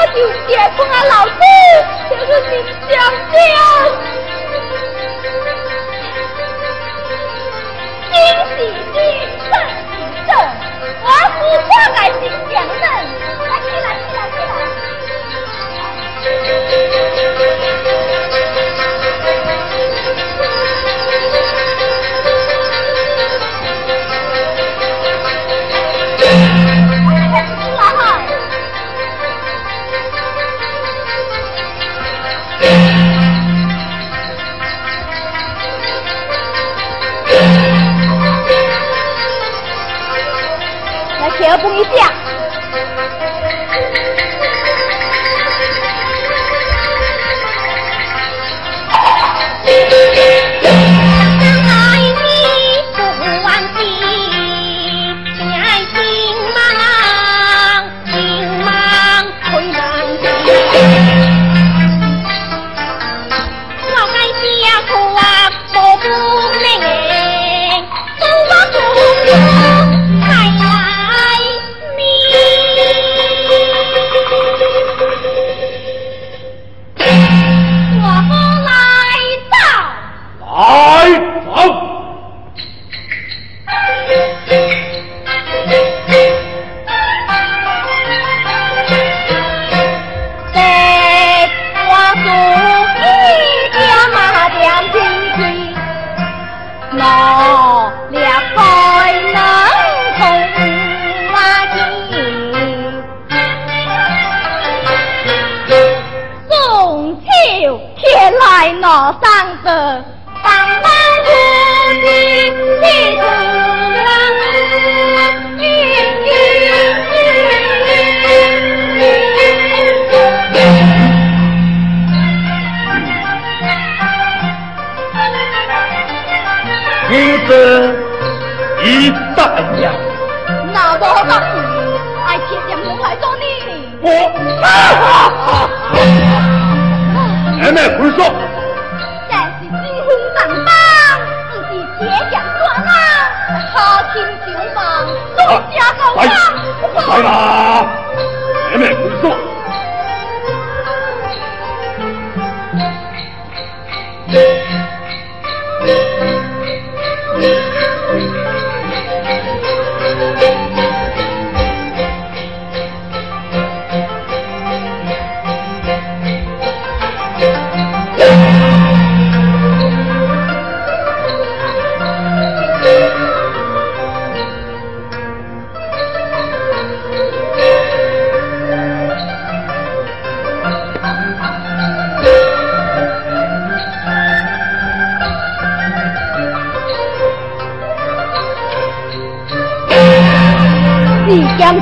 我就结婚啊，老师，就是你讲的。金喜金，正喜正，我是花爱心讲人，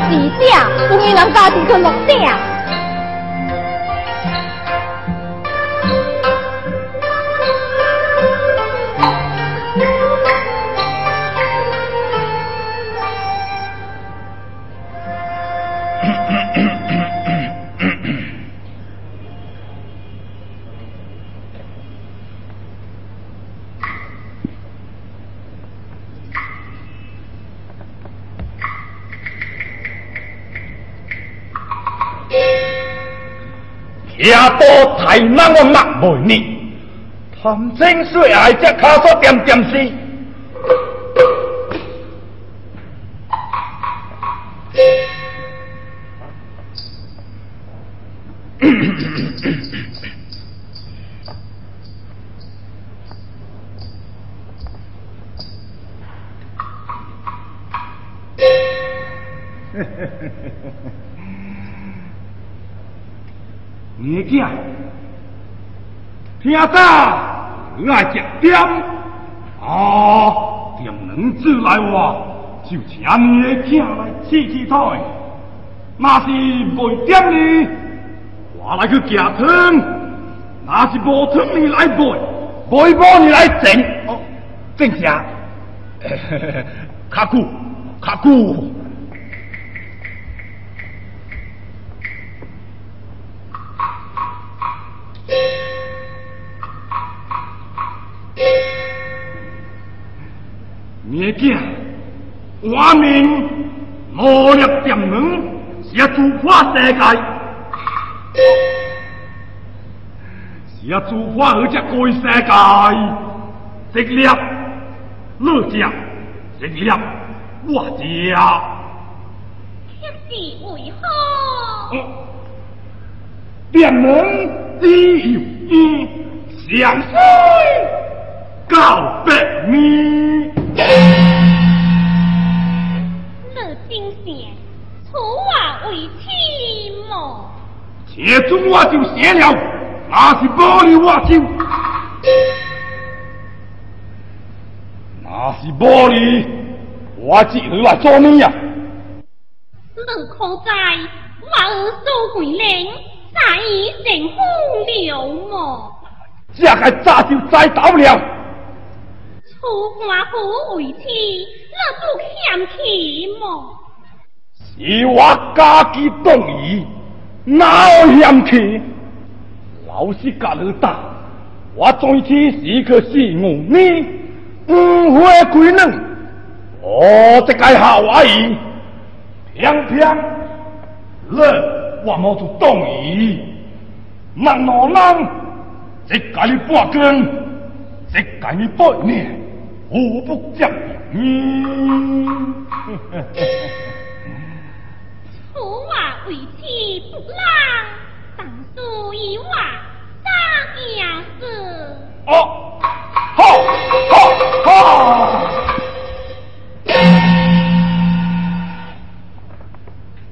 是啥？故意人家己去弄啥？太难我骂袂你，谈情说爱只卡索点点死。你讲。听到，你爱食点，啊，点两子来话，就请你的囝来试试菜。若是袂点呢，我来去夹汤；若是无汤，你来背，背包你来整。哦，正啥？卡久，卡久。你囝，我命努力点门，是要主化世界，是要主化而这个世界，直了，乐家，直了，我家。天地为何？点门只有一，相思告别你。且准我就写了，那是玻璃我就，那是玻璃，我只好来做你呀。你可在，我儿苏桂林，在以成风流么？这个早就知道了。楚华府为妻，那不嫌弃么？是我家己动意，哪有嫌弃？老实甲你答，我最起是个是我你，五花归嫩，哦，这个好阿姨，偏偏你我冇做动意，人老人，这个你半根，这个你半年，互不相容。为妻不浪，当属一话三件事。哦，好，好，好！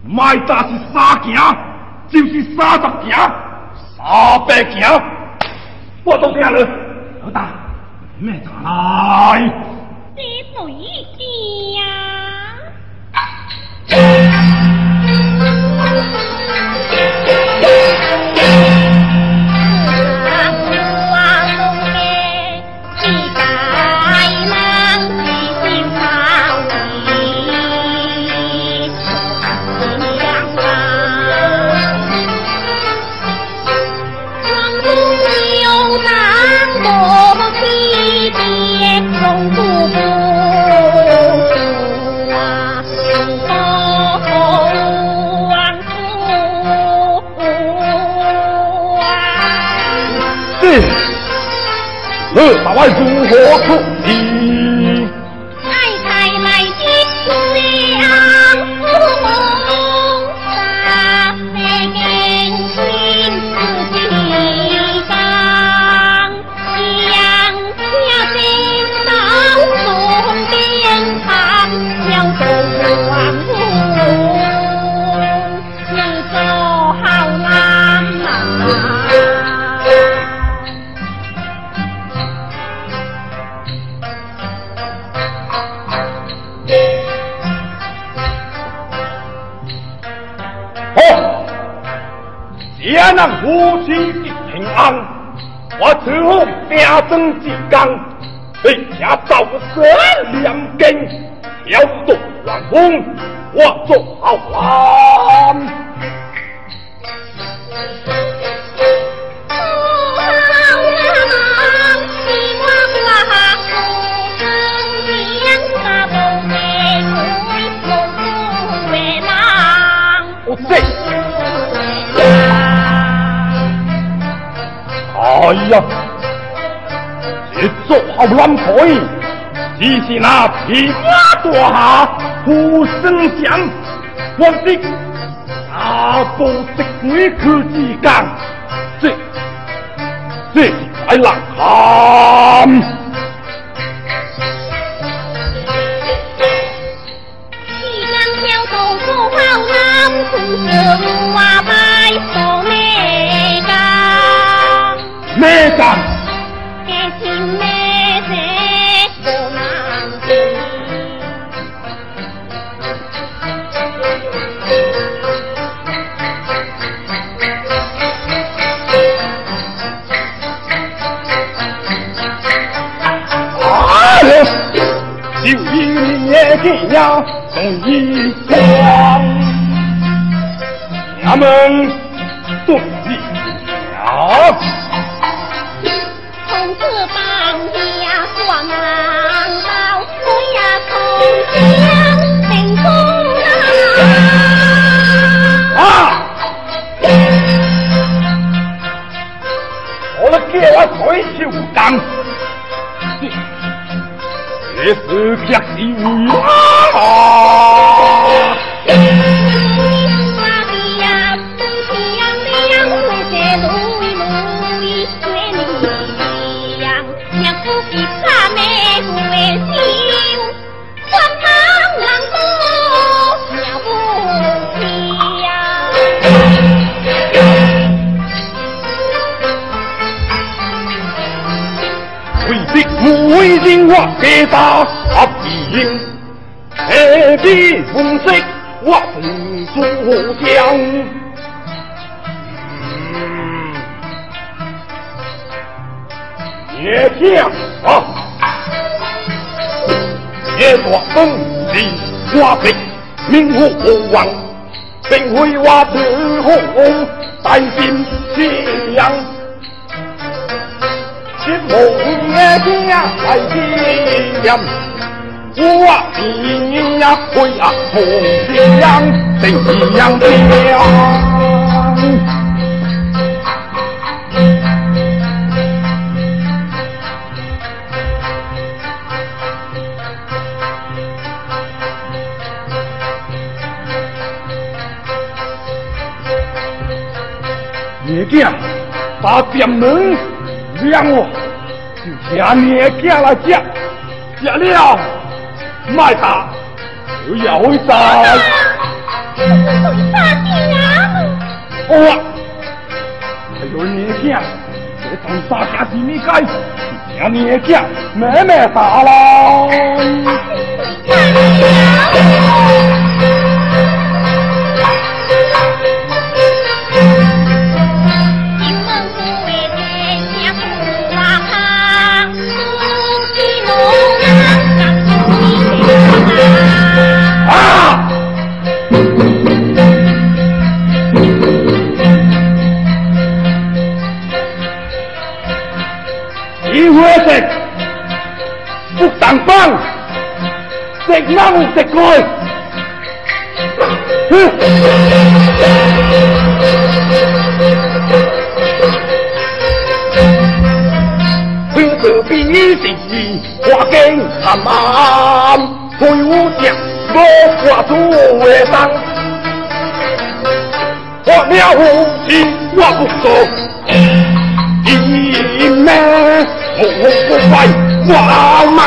卖大是三件，就是三十件，三百件，我都听了。老大，咩来？这谁呀？二把外如何处咱夫妻一平安，我此后兵争之刚，为家造个三两根，挑动乱风，我做好汉。呀，这做好难可以，只是那皮花大下呼声响，我的大步的鬼去之间，这这是快难看。我拜佛你要跟你光，俺们对你好，从此放下做忙到回呀从江领功。啊！我来给我退休金，也是给你。啊给他合影，何必红色我不主将。也听啊，也说风里花飞，名无王，并非我自红担心夕阳。一梦也听来听，我听呀会啊同样怎样听？爷爷，把店门。让我就请你家来吃，吃了卖他，不要回家。我还有你家，这从啥家是你该？请你家妹妹打了。食猫食盖，哼！这比是花间探案，退伍将无挂主的当，我了无情我不做，一命我不坏。光芒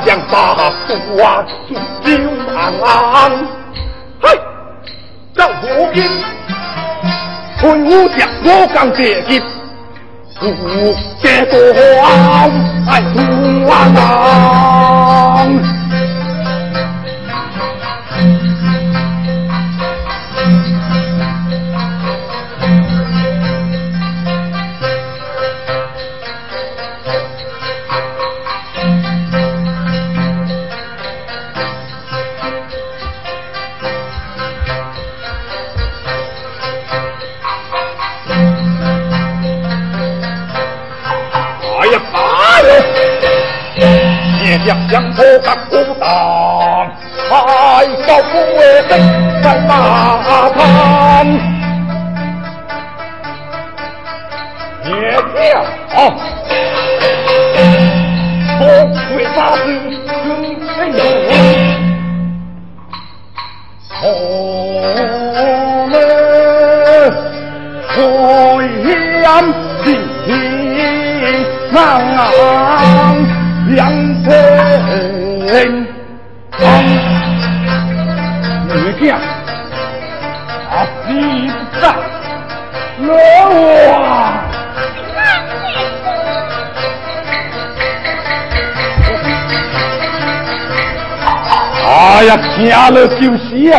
将大树啊，就安安，嘿，赵国兵，退伍将我刚接近，不接多爱不安。啊。将相破甲孤当，海高不为定在马滩。爷娘，不为啥子更辛苦？我们回阳平安。两平方，女将啊，你在我。哎呀，听了就是啊。